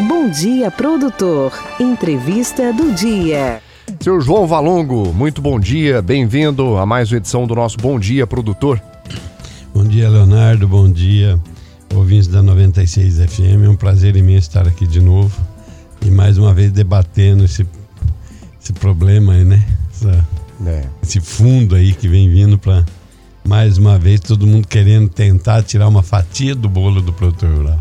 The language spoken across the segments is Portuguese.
Bom dia, produtor. Entrevista do dia. Seu João Valongo, muito bom dia. Bem-vindo a mais uma edição do nosso Bom Dia, produtor. Bom dia, Leonardo. Bom dia, ouvintes da 96 FM. É um prazer imenso estar aqui de novo e mais uma vez debatendo esse, esse problema aí, né? Essa, é. Esse fundo aí que vem vindo para mais uma vez todo mundo querendo tentar tirar uma fatia do bolo do produtor rural.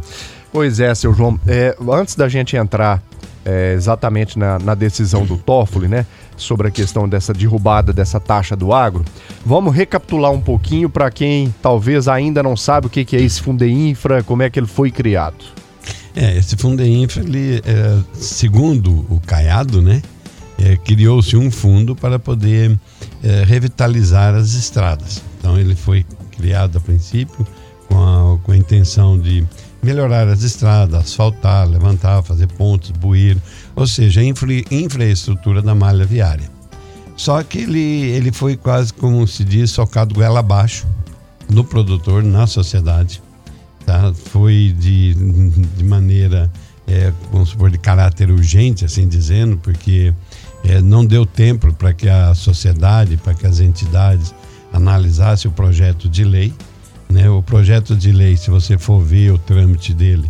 Pois é, seu João. É, antes da gente entrar é, exatamente na, na, decisão do Toffoli, né, sobre a questão dessa derrubada dessa taxa do agro, vamos recapitular um pouquinho para quem talvez ainda não sabe o que, que é esse Fundeinfra, como é que ele foi criado. É, esse Fundeinfra, ele, é, segundo o Caiado, né, é, criou-se um fundo para poder é, revitalizar as estradas. Então ele foi criado a princípio com a, com a intenção de melhorar as estradas, asfaltar, levantar, fazer pontes, bueiro, ou seja, infra, infraestrutura da malha viária. Só que ele, ele foi quase, como se diz, socado goela abaixo no produtor, na sociedade. Tá? Foi de, de maneira, é, vamos supor, de caráter urgente, assim dizendo, porque é, não deu tempo para que a sociedade, para que as entidades analisassem o projeto de lei né? O projeto de lei, se você for ver o trâmite dele,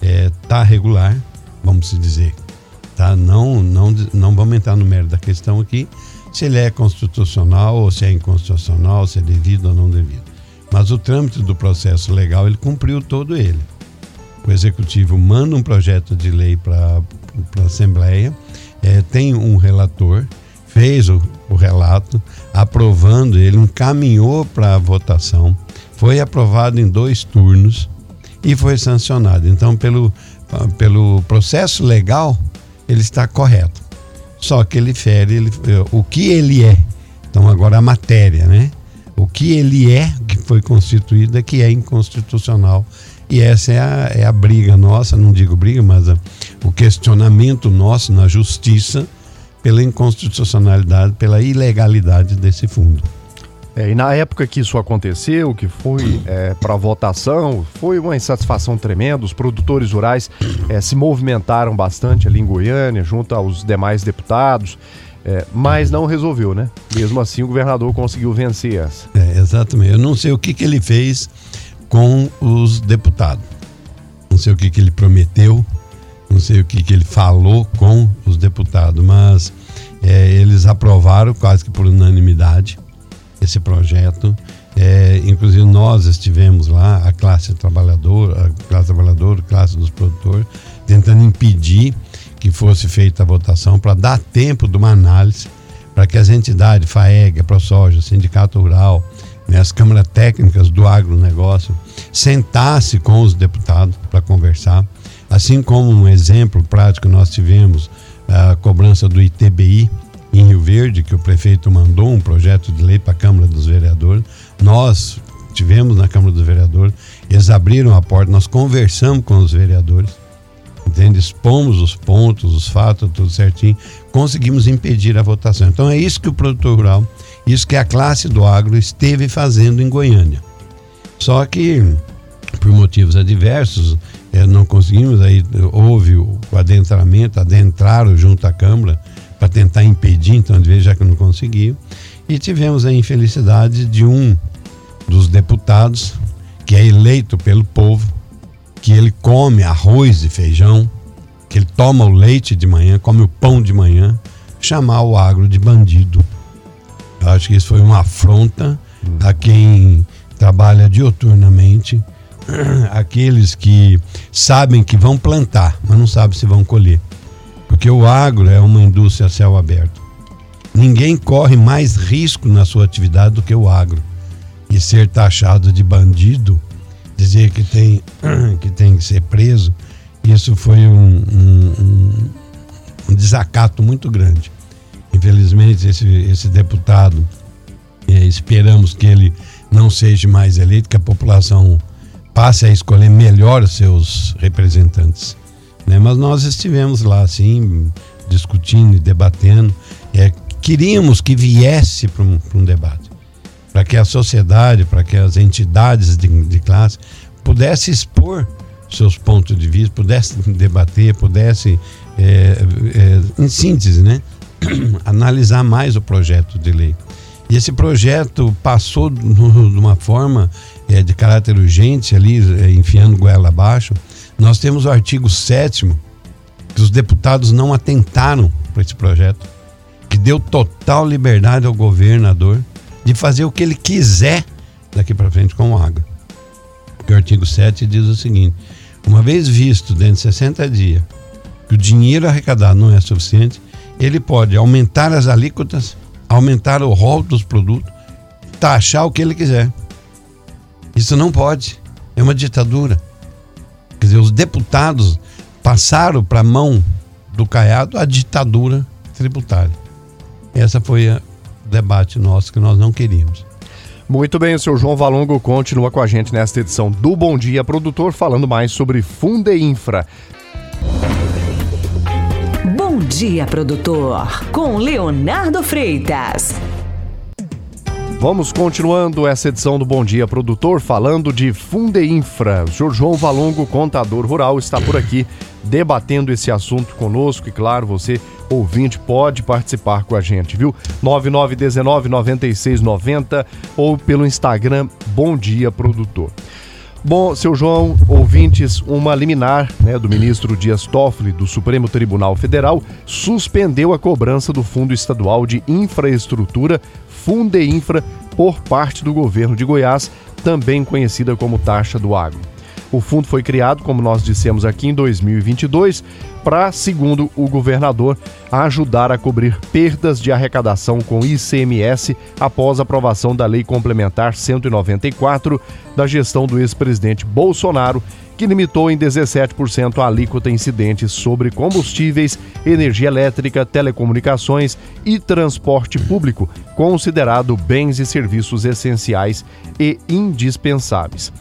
é, tá regular, vamos dizer. Tá? Não, não, não vamos entrar no mérito da questão aqui, se ele é constitucional ou se é inconstitucional, se é devido ou não devido. Mas o trâmite do processo legal, ele cumpriu todo ele. O executivo manda um projeto de lei para a Assembleia, é, tem um relator, fez o, o relato, aprovando, ele encaminhou para a votação foi aprovado em dois turnos e foi sancionado. Então, pelo, pelo processo legal, ele está correto. Só que ele fere ele, o que ele é. Então, agora a matéria, né? O que ele é, que foi constituído, é que é inconstitucional. E essa é a, é a briga nossa, não digo briga, mas a, o questionamento nosso na justiça pela inconstitucionalidade, pela ilegalidade desse fundo. É, e na época que isso aconteceu, que foi é, para votação, foi uma insatisfação tremenda. Os produtores rurais é, se movimentaram bastante ali em Goiânia, junto aos demais deputados, é, mas não resolveu, né? Mesmo assim, o governador conseguiu vencer essa. É, exatamente. Eu não sei o que, que ele fez com os deputados, não sei o que, que ele prometeu, não sei o que, que ele falou com os deputados, mas é, eles aprovaram quase que por unanimidade esse projeto. É, inclusive nós estivemos lá, a classe trabalhadora, a classe trabalhadora, a classe dos produtores, tentando impedir que fosse feita a votação para dar tempo de uma análise para que as entidades FAEG, ProSoja, Sindicato Rural, né, as câmaras técnicas do agronegócio sentasse com os deputados para conversar, assim como um exemplo prático nós tivemos a cobrança do ITBI, em Rio Verde, que o prefeito mandou um projeto de lei para a Câmara dos Vereadores. Nós tivemos na Câmara dos Vereadores, eles abriram a porta, nós conversamos com os vereadores, entende? expomos os pontos, os fatos, tudo certinho, conseguimos impedir a votação. Então é isso que o produtor rural, isso que a classe do agro esteve fazendo em Goiânia. Só que, por motivos adversos, é, não conseguimos, aí houve o adentramento, adentraram junto à Câmara, para tentar impedir, então de vez já que não conseguiu. E tivemos a infelicidade de um dos deputados, que é eleito pelo povo, que ele come arroz e feijão, que ele toma o leite de manhã, come o pão de manhã, chamar o agro de bandido. Eu acho que isso foi uma afronta a quem trabalha dioturnamente, aqueles que sabem que vão plantar, mas não sabem se vão colher porque o agro é uma indústria a céu aberto. Ninguém corre mais risco na sua atividade do que o agro. E ser taxado de bandido, dizer que tem que, tem que ser preso, isso foi um, um, um desacato muito grande. Infelizmente, esse, esse deputado, é, esperamos que ele não seja mais eleito, que a população passe a escolher melhor seus representantes. Né? Mas nós estivemos lá, assim, discutindo e debatendo. É, queríamos que viesse para um, um debate, para que a sociedade, para que as entidades de, de classe pudessem expor seus pontos de vista, pudesse debater, pudesse, é, é, em síntese, né, analisar mais o projeto de lei. E esse projeto passou de uma forma é, de caráter urgente, ali, é, enfiando goela abaixo. Nós temos o artigo 7 que os deputados não atentaram para esse projeto, que deu total liberdade ao governador de fazer o que ele quiser daqui para frente com água. Porque o artigo 7 diz o seguinte: uma vez visto dentro de 60 dias que o dinheiro arrecadado não é suficiente, ele pode aumentar as alíquotas, aumentar o rol dos produtos, taxar o que ele quiser. Isso não pode. É uma ditadura. Quer dizer, os deputados passaram para a mão do Caiado a ditadura tributária. Essa foi o debate nosso que nós não queríamos. Muito bem, o senhor João Valongo continua com a gente nesta edição do Bom Dia Produtor, falando mais sobre Fundeinfra. Bom Dia Produtor, com Leonardo Freitas. Vamos continuando essa edição do Bom Dia Produtor, falando de Fundeinfra. O senhor João Valongo, contador rural, está por aqui debatendo esse assunto conosco e, claro, você, ouvinte, pode participar com a gente, viu? 9919-9690 ou pelo Instagram Bom Dia Produtor. Bom, seu João, ouvintes, uma liminar né, do ministro Dias Toffoli do Supremo Tribunal Federal suspendeu a cobrança do Fundo Estadual de Infraestrutura, Fundeinfra, por parte do governo de Goiás, também conhecida como taxa do agro. O fundo foi criado, como nós dissemos aqui, em 2022, para, segundo o governador, ajudar a cobrir perdas de arrecadação com ICMS após aprovação da Lei Complementar 194 da gestão do ex-presidente Bolsonaro, que limitou em 17% a alíquota incidentes sobre combustíveis, energia elétrica, telecomunicações e transporte público, considerado bens e serviços essenciais e indispensáveis.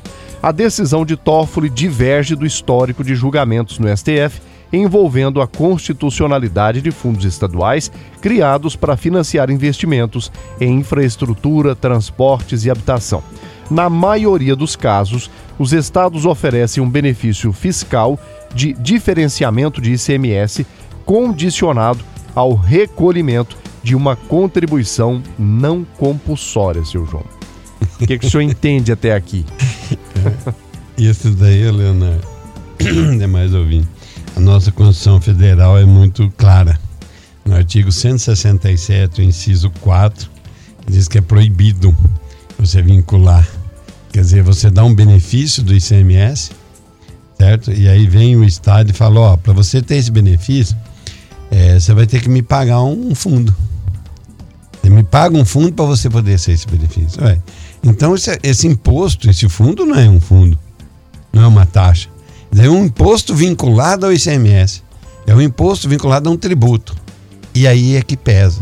A decisão de Toffoli diverge do histórico de julgamentos no STF envolvendo a constitucionalidade de fundos estaduais criados para financiar investimentos em infraestrutura, transportes e habitação. Na maioria dos casos, os estados oferecem um benefício fiscal de diferenciamento de ICMS condicionado ao recolhimento de uma contribuição não compulsória, seu João. O que, que o senhor entende até aqui? Isso daí, Leonardo, é mais ouvindo. A nossa Constituição Federal é muito clara. No artigo 167, inciso 4, diz que é proibido você vincular. Quer dizer, você dá um benefício do ICMS, certo? E aí vem o Estado e fala: ó, para você ter esse benefício, é, você vai ter que me pagar um fundo. Você me paga um fundo para você poder ter esse benefício. Ué. Então, esse, esse imposto, esse fundo não é um fundo, não é uma taxa. É um imposto vinculado ao ICMS. É um imposto vinculado a um tributo. E aí é que pesa.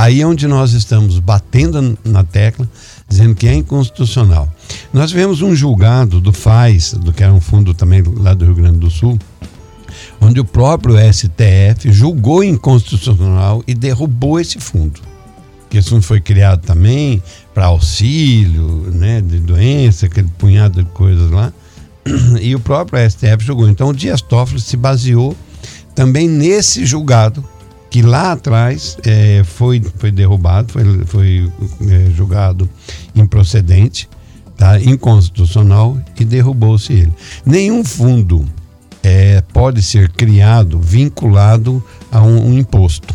Aí é onde nós estamos batendo na tecla, dizendo que é inconstitucional. Nós tivemos um julgado do FAIS, do que era um fundo também lá do Rio Grande do Sul, onde o próprio STF julgou inconstitucional e derrubou esse fundo. Que esse fundo foi criado também para auxílio, né, de doença, aquele punhado de coisas lá. E o próprio STF julgou. Então o Dias Toffoli se baseou também nesse julgado que lá atrás é, foi, foi derrubado, foi, foi é, julgado improcedente, tá? inconstitucional e derrubou-se ele. Nenhum fundo é, pode ser criado vinculado a um, um, imposto.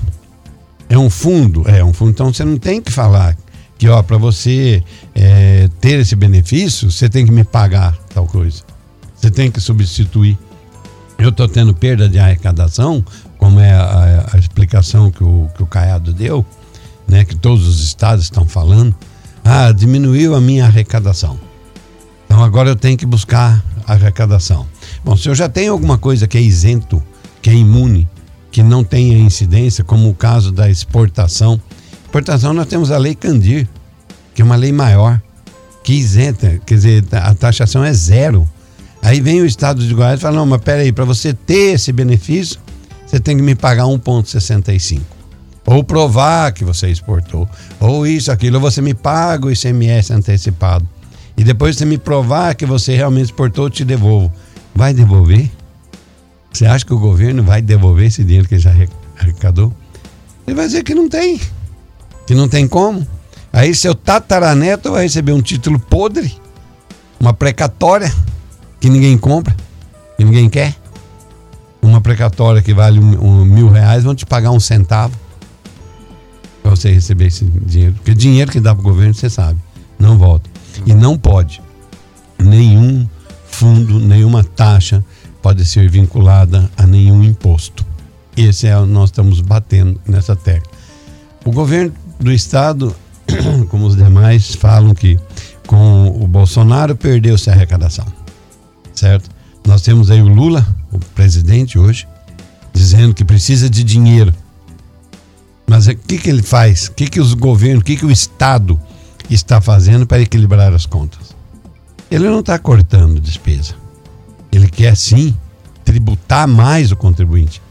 É um fundo? É um fundo. Então você não tem que falar que, ó, para você é, ter esse benefício, você tem que me pagar tal coisa. Você tem que substituir. Eu estou tendo perda de arrecadação, como é a, a, explicação que o, que o Caiado deu, né, que todos os estados estão falando. Ah, diminuiu a minha arrecadação. Então agora eu tenho que buscar arrecadação. Bom, se eu já tenho alguma coisa que é isento, que é imune, que não tenha incidência, como o caso da exportação. Exportação nós temos a lei Candir, que é uma lei maior, que isenta, quer dizer, a taxação é zero. Aí vem o estado de Goiás e fala: não, mas peraí, para você ter esse benefício, você tem que me pagar 1,65. Ou provar que você exportou. Ou isso, aquilo, você me paga o ICMS antecipado. E depois você me provar que você realmente exportou, eu te devolvo. vai devolver? Você acha que o governo vai devolver esse dinheiro que já arrecadou? Ele vai dizer que não tem, que não tem como. Aí seu tataraneto vai receber um título podre, uma precatória que ninguém compra, que ninguém quer. Uma precatória que vale um, um, mil reais, vão te pagar um centavo para você receber esse dinheiro. Porque dinheiro que dá para o governo, você sabe, não volta. E não pode. Nenhum fundo, nenhuma taxa pode ser vinculada a nenhum imposto. Esse é o nós estamos batendo nessa tecla. O governo do estado como os demais, falam que com o Bolsonaro perdeu-se a arrecadação. Certo? Nós temos aí o Lula, o presidente hoje, dizendo que precisa de dinheiro. Mas o que, que ele faz? O que, que os governos, o que, que o Estado está fazendo para equilibrar as contas? Ele não está cortando despesa. Ele quer sim tributar mais o contribuinte.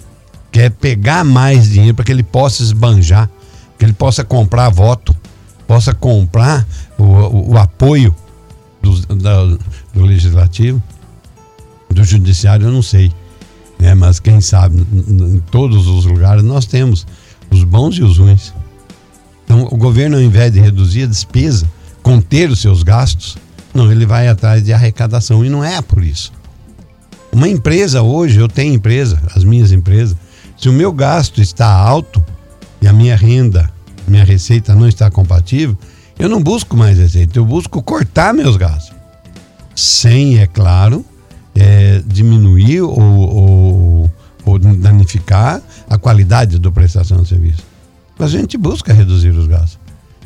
Quer pegar mais dinheiro para que ele possa esbanjar, que ele possa comprar voto, possa comprar o, o, o apoio do, da, do legislativo, do judiciário, eu não sei. Né? Mas quem sabe, em todos os lugares nós temos os bons e os ruins. Então, o governo, ao invés de reduzir a despesa, conter os seus gastos, não, ele vai atrás de arrecadação e não é por isso. Uma empresa hoje, eu tenho empresa, as minhas empresas, se o meu gasto está alto e a minha renda minha receita não está compatível, eu não busco mais receita, eu busco cortar meus gastos. Sem, é claro, é, diminuir ou, ou, ou danificar a qualidade da prestação de serviço. Mas a gente busca reduzir os gastos.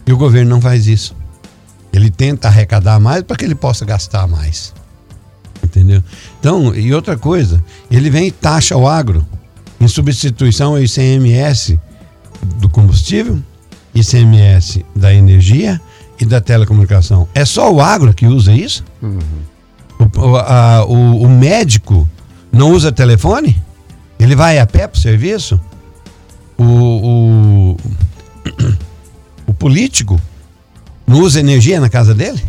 E o governo não faz isso. Ele tenta arrecadar mais para que ele possa gastar mais. Entendeu? Então, e outra coisa, ele vem e taxa o agro em substituição ao ICMS do combustível ICMS da energia e da telecomunicação. É só o agro que usa isso? Uhum. O, a, o, o, médico não usa telefone? Ele vai a pé para o serviço? O, o, o político não usa energia na casa dele?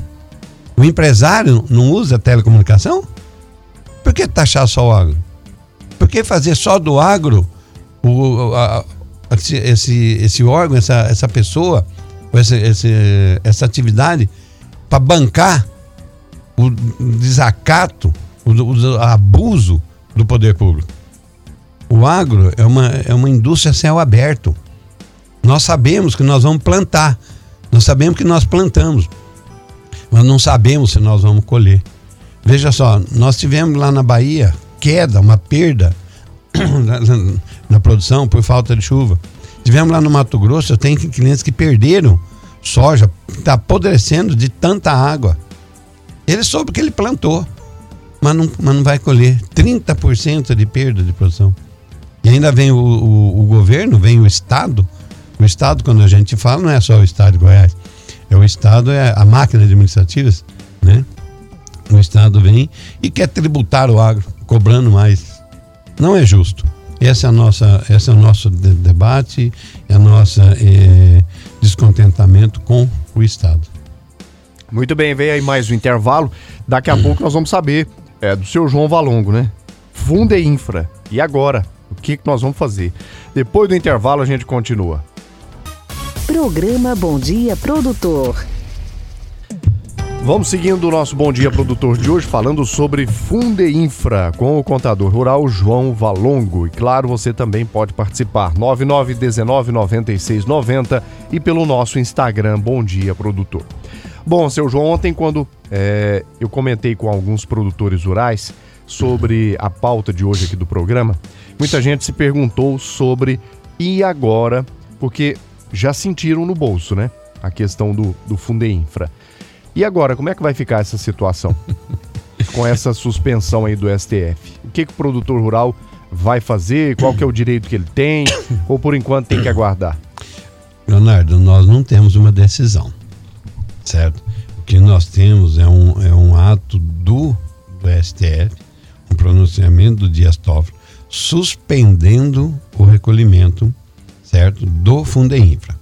O empresário não usa telecomunicação? Por que taxar só o agro? Por que fazer só do agro o, a, esse, esse, órgão, essa, essa pessoa, essa, essa atividade para bancar o desacato, o, o, abuso do poder público. O agro é uma, é uma indústria céu aberto. Nós sabemos que nós vamos plantar, nós sabemos que nós plantamos, mas não sabemos se nós vamos colher. Veja só, nós tivemos lá na Bahia queda, uma perda na produção por falta de chuva. Tivemos lá no Mato Grosso, eu tenho clientes que perderam soja, está apodrecendo de tanta água. Ele soube que ele plantou, mas não, mas não vai colher. 30% de perda de produção. E ainda vem o, o, o, governo, vem o Estado. O Estado, quando a gente fala, não é só o Estado de Goiás. É o Estado, é a máquina administrativa, né? O Estado vem e quer tributar o agro, cobrando mais. Não é justo. Esse é, a nossa, esse é o nosso de debate, é nosso é, descontentamento com o Estado. Muito bem, vem aí mais um intervalo. Daqui a pouco nós vamos saber é, do seu João Valongo, né? Funde Infra. E agora? O que, que nós vamos fazer? Depois do intervalo a gente continua. Programa Bom Dia Produtor. Vamos seguindo o nosso Bom Dia Produtor de hoje, falando sobre Fundeinfra, com o contador rural João Valongo. E claro, você também pode participar, 99199690 e pelo nosso Instagram, Bom Dia Produtor. Bom, seu João, ontem quando é, eu comentei com alguns produtores rurais sobre a pauta de hoje aqui do programa, muita gente se perguntou sobre e agora, porque já sentiram no bolso, né? A questão do, do Fundeinfra. E agora, como é que vai ficar essa situação? Com essa suspensão aí do STF. O que, que o produtor rural vai fazer? Qual que é o direito que ele tem? Ou por enquanto tem que aguardar? Leonardo, nós não temos uma decisão, certo? O que nós temos é um, é um ato do, do STF, um pronunciamento do Dias Toffoli, suspendendo o recolhimento, certo, do Fundeinfra.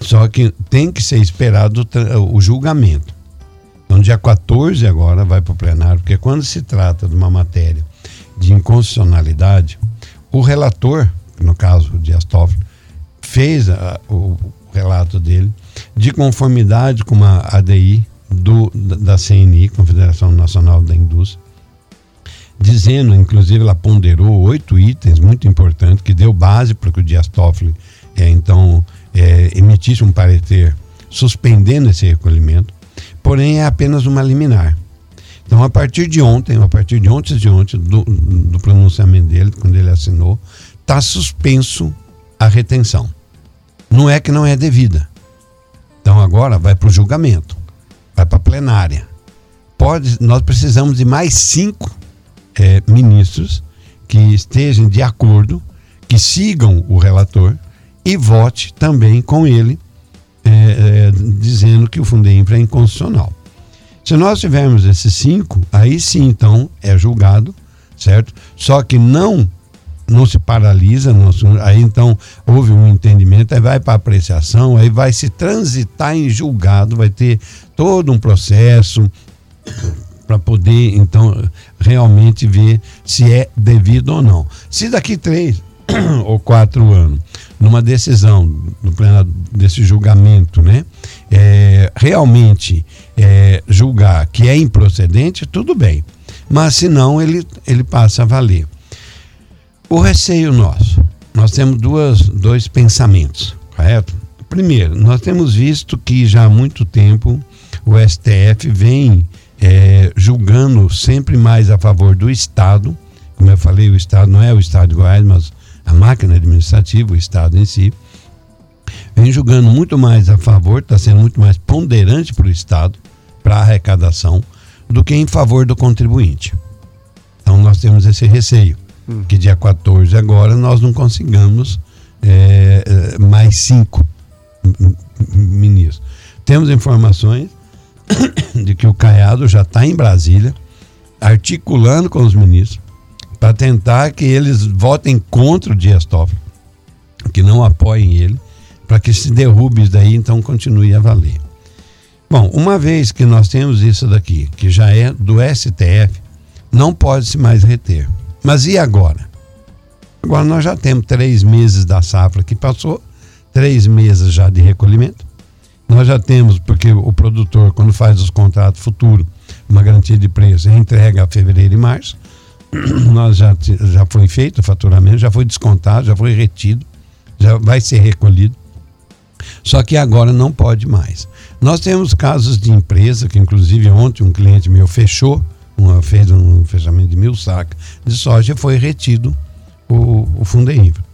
Só que tem que ser esperado o julgamento. Então, dia 14 agora vai para o plenário, porque quando se trata de uma matéria de inconstitucionalidade, o relator, no caso o Dias Toffoli, fez a, o relato dele de conformidade com uma ADI do, da CNI, Confederação Nacional da Indústria, dizendo, inclusive, ela ponderou oito itens muito importantes, que deu base para que o Dias Toffoli, é, então, é, emitisse um parecer suspendendo esse recolhimento, porém é apenas uma liminar. Então, a partir de ontem, a partir de ontem de ontem, do, do pronunciamento dele, quando ele assinou, está suspenso a retenção. Não é que não é devida. Então, agora vai para o julgamento, vai para a plenária. Pode, nós precisamos de mais cinco é, ministros que estejam de acordo, que sigam o relator e vote também com ele, é, é, dizendo que o Fundeinfra é inconstitucional. Se nós tivermos esses cinco, aí sim, então, é julgado, certo? Só que não não se paralisa, não, aí então houve um entendimento, aí vai para apreciação, aí vai se transitar em julgado, vai ter todo um processo para poder então realmente ver se é devido ou não. Se daqui três ou quatro anos, numa decisão no plenário desse julgamento, né, é, realmente é, julgar que é improcedente, tudo bem. Mas se não, ele, ele passa a valer. O receio nosso, nós temos duas, dois pensamentos, correto? Primeiro, nós temos visto que já há muito tempo o STF vem é, julgando sempre mais a favor do Estado. Como eu falei, o Estado não é o Estado de Goiás, mas a máquina administrativa, o Estado em si vem julgando muito mais a favor, está sendo muito mais ponderante para o Estado, para a arrecadação, do que em favor do contribuinte. Então nós temos esse receio, hum. que dia 14 agora nós não consigamos é, mais cinco ministros. Temos informações de que o Caiado já está em Brasília, articulando com os ministros, para tentar que eles votem contra o Dias Toffoli, que não apoiem ele, para que se derrube isso daí, então continue a valer. Bom, uma vez que nós temos isso daqui, que já é do STF, não pode se mais reter. Mas e agora? Agora nós já temos três meses da safra que passou, três meses já de recolhimento. Nós já temos, porque o produtor, quando faz os contratos futuros, uma garantia de preço, entrega a fevereiro e março. Nós já, já foi feito o faturamento, já foi descontado, já foi retido, já vai ser recolhido. Só que agora não pode mais. Nós temos casos de empresa, que inclusive ontem um cliente meu fechou, uma, fez um fechamento de mil sacas de soja e foi retido o, o Fundeinfra.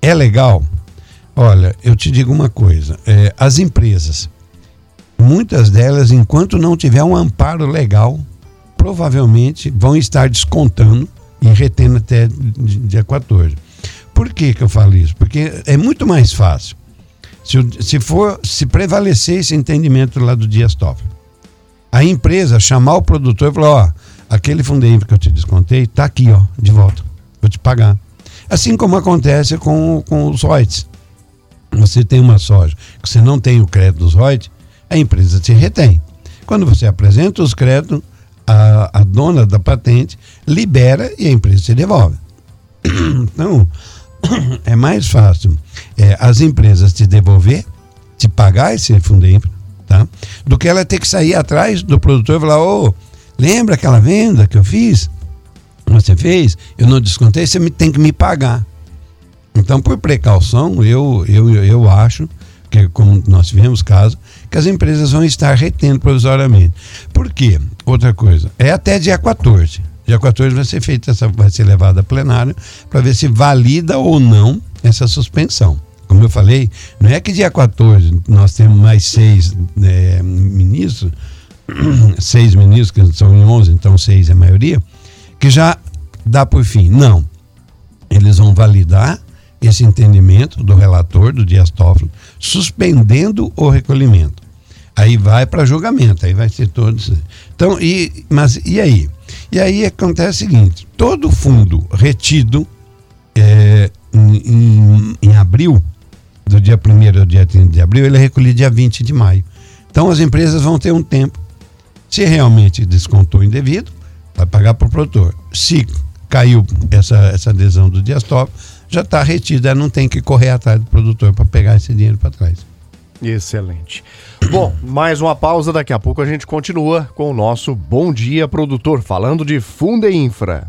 É legal? Olha, eu te digo uma coisa: é, as empresas, muitas delas, enquanto não tiver um amparo legal, provavelmente vão estar descontando e retendo até dia 14. Por que, que eu falo isso? Porque é muito mais fácil se, se for, se prevalecer esse entendimento lá do Dias Toffoli, a empresa chamar o produtor e falar, ó, aquele fundo que eu te descontei, está aqui, ó, de volta. Vou te pagar. Assim como acontece com, com os royalties. Você tem uma soja que você não tem o crédito dos royalties, a empresa te retém. Quando você apresenta os créditos, a, a dona da patente libera e a empresa te devolve. Então, é mais fácil é, as empresas te devolver, te pagar esse fundo tá? Do que ela ter que sair atrás do produtor e falar, ô, lembra aquela venda que eu fiz? Você fez? Eu não descontei, você tem que me pagar. Então, por precaução, eu, eu, eu acho que, como nós tivemos caso, que as empresas vão estar retendo provisoriamente. Por quê? Outra coisa, é até dia 14. Dia 14 vai ser feita essa, vai ser levada a plenário para ver se valida ou não essa suspensão. Como eu falei, não é que dia 14 nós temos mais seis é, ministros, seis ministros, que são 11, então seis é a maioria, que já dá por fim. Não. Eles vão validar esse entendimento do relator, do Dias Toffoli, suspendendo o recolhimento. Aí vai para julgamento, aí vai ser todos. Então, e, mas e aí? E aí acontece o seguinte: todo fundo retido é, em, em, em, abril, do dia 1 ao dia 30 de abril, ele é recolhido dia 20 de maio. Então as empresas vão ter um tempo Se realmente descontou indevido, vai pagar para o produtor. Se caiu essa, essa adesão do Dias Top, já está retida, não tem que correr atrás do produtor para pegar esse dinheiro para trás. Excelente. Bom, mais uma pausa, daqui a pouco a gente continua com o nosso Bom Dia Produtor, falando de Funde Infra.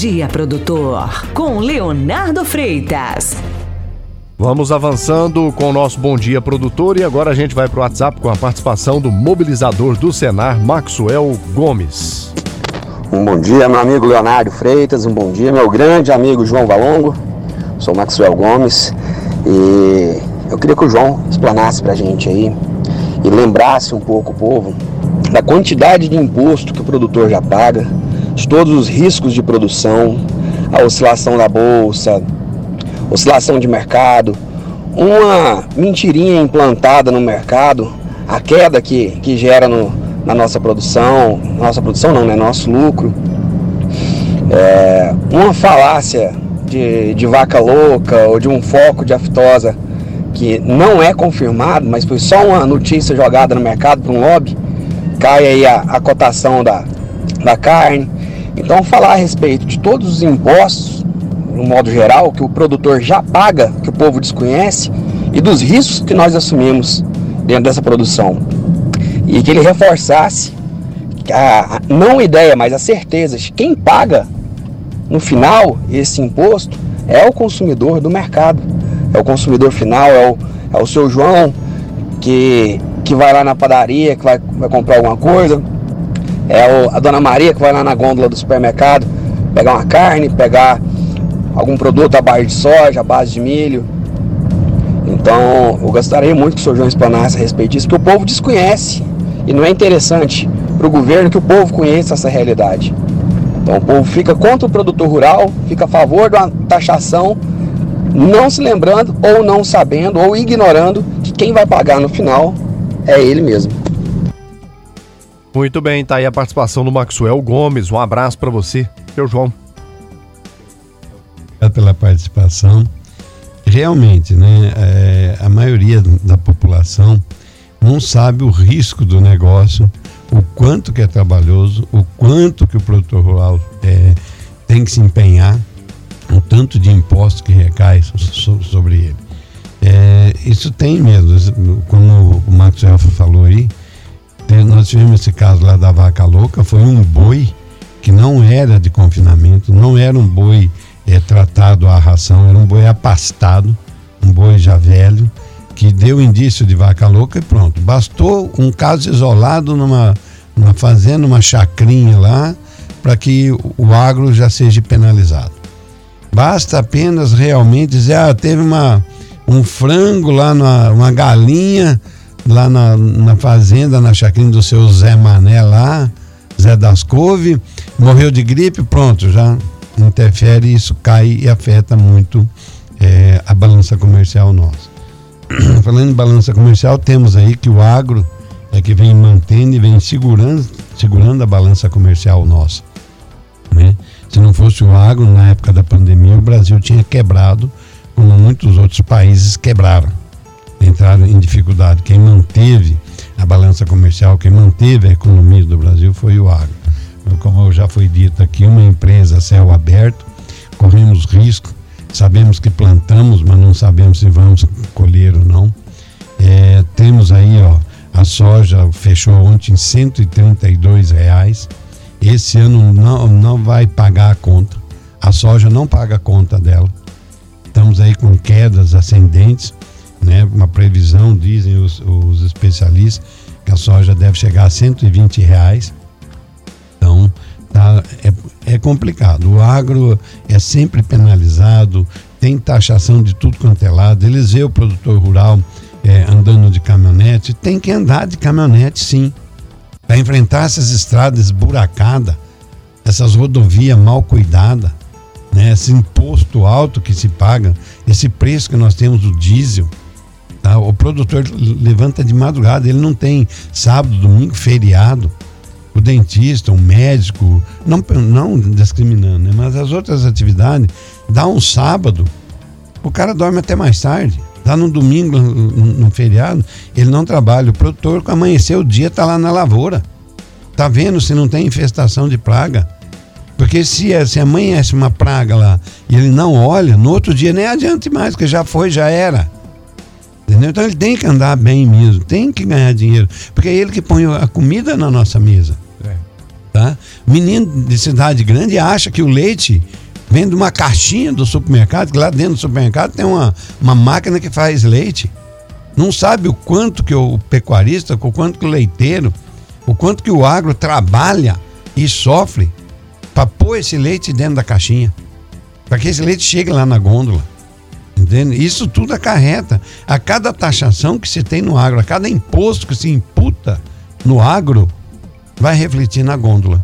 Dia Produtor, com Leonardo Freitas. Vamos avançando com o nosso Bom Dia Produtor e agora a gente vai para o WhatsApp com a participação do mobilizador do Senar, Maxwell Gomes. Um bom dia, meu amigo Leonardo Freitas, um bom dia, meu grande amigo João Valongo. Sou Maxwell Gomes e eu queria que o João explanasse para a gente aí e lembrasse um pouco o povo da quantidade de imposto que o produtor já paga, de todos os riscos de produção, a oscilação da bolsa, oscilação de mercado, uma mentirinha implantada no mercado, a queda que, que gera no, na nossa produção, nossa produção não, né? Nosso lucro. É, uma falácia de, de vaca louca ou de um foco de aftosa que não é confirmado, mas foi só uma notícia jogada no mercado por um lobby, cai aí a, a cotação da, da carne. Então falar a respeito de todos os impostos, no modo geral, que o produtor já paga, que o povo desconhece, e dos riscos que nós assumimos dentro dessa produção. E que ele reforçasse a, não ideia, mas a certeza de quem paga no final esse imposto é o consumidor do mercado, é o consumidor final, é o, é o seu João que, que vai lá na padaria, que vai, vai comprar alguma coisa, é a dona Maria que vai lá na gôndola do supermercado pegar uma carne, pegar algum produto à base de soja, à base de milho. Então eu gostaria muito que o senhor João explanasse a respeito disso, que o povo desconhece e não é interessante para o governo que o povo conheça essa realidade. Então o povo fica contra o produtor rural, fica a favor da taxação, não se lembrando ou não sabendo ou ignorando que quem vai pagar no final é ele mesmo. Muito bem, tá aí a participação do Maxwell Gomes. Um abraço para você, seu João. Obrigado pela participação. Realmente, né, é, a maioria da população não sabe o risco do negócio, o quanto que é trabalhoso, o quanto que o produtor rural é, tem que se empenhar, o tanto de imposto que recai so, sobre ele. É, isso tem mesmo, como o Elfa falou aí, nós tivemos esse caso lá da vaca louca, foi um boi que não era de confinamento, não era um boi é, tratado à ração, era um boi apastado, um boi já velho, que deu indício de vaca louca e pronto. Bastou um caso isolado numa, numa fazenda, uma chacrinha lá, para que o agro já seja penalizado. Basta apenas realmente dizer, ah, teve uma, um frango lá, na, uma galinha lá na, na fazenda, na chacrinha do seu Zé Mané lá, Zé das Couve, morreu de gripe, pronto, já interfere, isso cai e afeta muito é, a balança comercial nossa. falando em balança comercial, temos aí que o agro é que vem mantendo e vem segurando, segurando a balança comercial nossa. Né? Se não fosse o agro, na época da pandemia, o Brasil tinha quebrado, como muitos outros países quebraram, entraram em dificuldade. Quem manteve a balança comercial, quem manteve a economia do Brasil foi o agro. Como já foi dito aqui, uma empresa céu aberto, corremos risco Sabemos que plantamos, mas não sabemos se vamos colher ou não. É, temos aí, ó, a soja fechou ontem em 132 reais. Esse ano não, não vai pagar a conta. A soja não paga a conta dela. Estamos aí com quedas ascendentes, né? Uma previsão, dizem os, os especialistas, que a soja deve chegar a 120 reais. Então, tá, é, é complicado. O agro é sempre penalizado, tem taxação de tudo quanto é lado. Eles vê o produtor rural é, andando de caminhonete, tem que andar de caminhonete sim, para enfrentar essas estradas buracadas, essas rodovias mal cuidadas, né? esse imposto alto que se paga, esse preço que nós temos do diesel. Tá? O produtor levanta de madrugada, ele não tem sábado, domingo, feriado o dentista, o médico, não, não discriminando, né? mas as outras atividades, dá um sábado, o cara dorme até mais tarde, Tá no domingo, no, feriado, ele não trabalha. O produtor, quando amanhecer o dia, tá lá na lavoura. Tá vendo se não tem infestação de praga. Porque se, é, se amanhece uma praga lá e ele não olha, no outro dia nem adianta mais, porque já foi, já era. Entendeu? Então ele tem que andar bem mesmo, tem que ganhar dinheiro. Porque é ele que põe a comida na nossa mesa. É. Tá? Menino de cidade grande acha que o leite vem de uma caixinha do supermercado, que lá dentro do supermercado tem uma, uma máquina que faz leite. Não sabe o quanto que o pecuarista, o quanto que o leiteiro, o quanto que o agro trabalha e sofre para pôr esse leite dentro da caixinha. Para que esse leite chegue lá na gôndola. Entende? Isso tudo acarreta. A cada taxação que se tem no agro, a cada imposto que se imputa no agro, vai refletir na gôndola.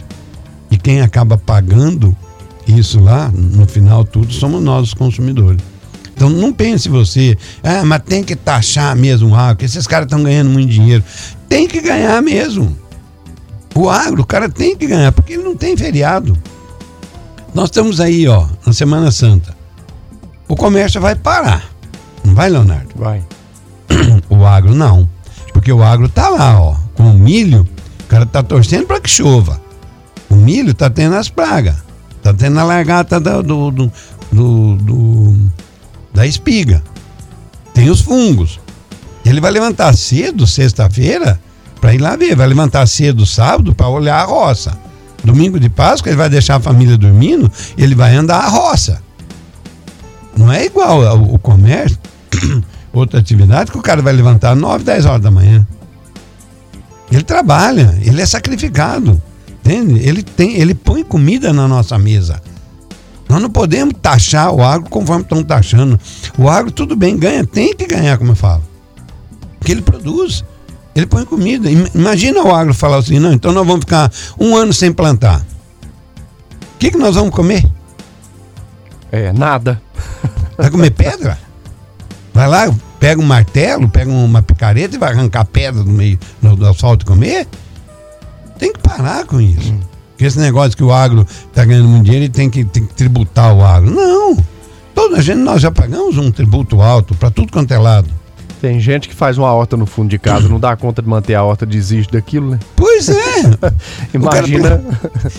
E quem acaba pagando isso lá, no final tudo, somos nós os consumidores. Então não pense você, ah, mas tem que taxar mesmo o agro, que esses caras estão ganhando muito dinheiro. Tem que ganhar mesmo. O agro, o cara tem que ganhar, porque ele não tem feriado. Nós estamos aí, ó, na Semana Santa o comércio vai parar. Não vai, Leonardo? Vai. O agro não. Porque o agro tá lá, ó, com o milho, o cara tá torcendo para que chova. O milho tá tendo as pragas. Tá tendo a largata do, do, do, do, do da espiga. Tem os fungos. Ele vai levantar cedo, sexta-feira, para ir lá ver. Vai levantar cedo, sábado, para olhar a roça. Domingo de Páscoa, ele vai deixar a família dormindo, ele vai andar a roça. Não é igual ao, ao comércio, outra atividade, que o cara vai levantar 9, 10 horas da manhã. Ele trabalha, ele é sacrificado. Entende? Ele, tem, ele põe comida na nossa mesa. Nós não podemos taxar o agro conforme estão taxando. O agro, tudo bem, ganha, tem que ganhar, como eu falo. Porque ele produz, ele põe comida. Imagina o agro falar assim: não, então nós vamos ficar um ano sem plantar. O que, que nós vamos comer? É, nada. Vai comer pedra? Vai lá, pega um martelo, pega uma picareta e vai arrancar pedra do meio do asfalto e comer? Tem que parar com isso. Hum. Porque esse negócio que o agro está ganhando muito dinheiro e tem que, tem que tributar o agro. Não! Toda a gente, nós já pagamos um tributo alto para tudo quanto é lado. Tem gente que faz uma horta no fundo de casa, não dá conta de manter a horta, desiste daquilo, né? Pois é. Imagina.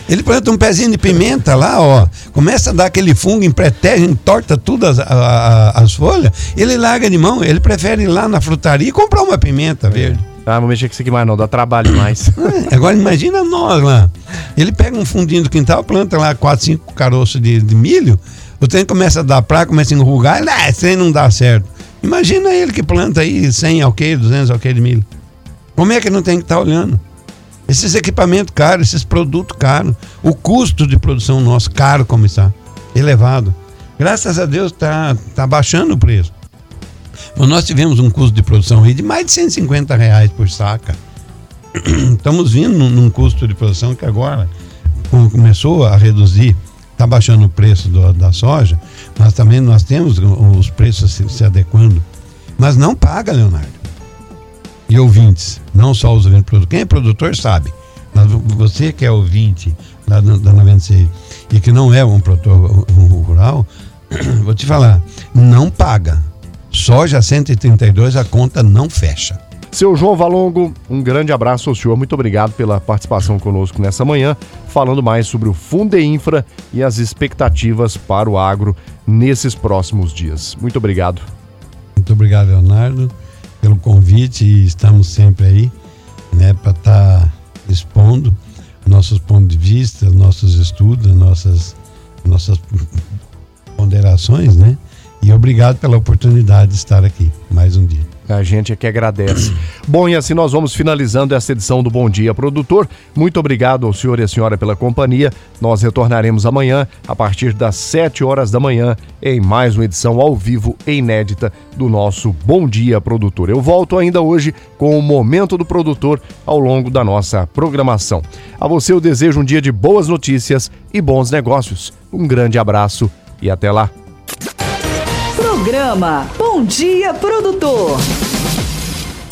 ele planta um pezinho de pimenta lá, ó. Começa a dar aquele fungo, empreteja, entorta tudo as, a, as folhas. Ele larga de mão, ele prefere ir lá na frutaria e comprar uma pimenta verde. Ah, não mexer com isso aqui mais não, dá trabalho mais. É, agora imagina nós lá. Ele pega um fundinho do quintal, planta lá quatro, cinco caroços de, de milho, o trem começa a dar praga, começa a enrugar, ah, esse trem não dá certo. Imagina ele que planta aí 100 alqueires, 200 alqueires de milho. Como é que não tem que estar tá olhando? Esses equipamentos caros, esses produtos caros, o custo de produção nosso caro como está, elevado. Graças a Deus está tá baixando o preço. Mas nós tivemos um custo de produção aí de mais de 150 reais por saca. Estamos vindo num, custo de produção que agora começou a reduzir está baixando o preço do, da soja, mas também nós temos os preços se, se, adequando. Mas não paga, Leonardo. E ouvintes, não só os ouvintes produtores. Quem é produtor sabe. Mas você que é ouvinte lá da 96 e que não é um produtor rural, vou te falar, não paga. Soja 132 a conta não fecha. Seu João Valongo, um grande abraço ao senhor. Muito obrigado pela participação conosco nessa manhã, falando mais sobre o Fundeinfra e as expectativas para o agro nesses próximos dias. Muito obrigado. Muito obrigado, Leonardo, pelo convite e estamos sempre aí, né, para estar tá expondo nossos pontos de vista, nossos estudos, nossas nossas ponderações, né? E obrigado pela oportunidade de estar aqui mais um dia. A gente é que agradece. Bom, e assim nós vamos finalizando essa edição do Bom Dia Produtor. Muito obrigado ao senhor e à senhora pela companhia. Nós retornaremos amanhã, a partir das 7 horas da manhã, em mais uma edição ao vivo e inédita do nosso Bom Dia Produtor. Eu volto ainda hoje com o Momento do Produtor ao longo da nossa programação. A você eu desejo um dia de boas notícias e bons negócios. Um grande abraço e até lá. Programa Bom Dia Produtor.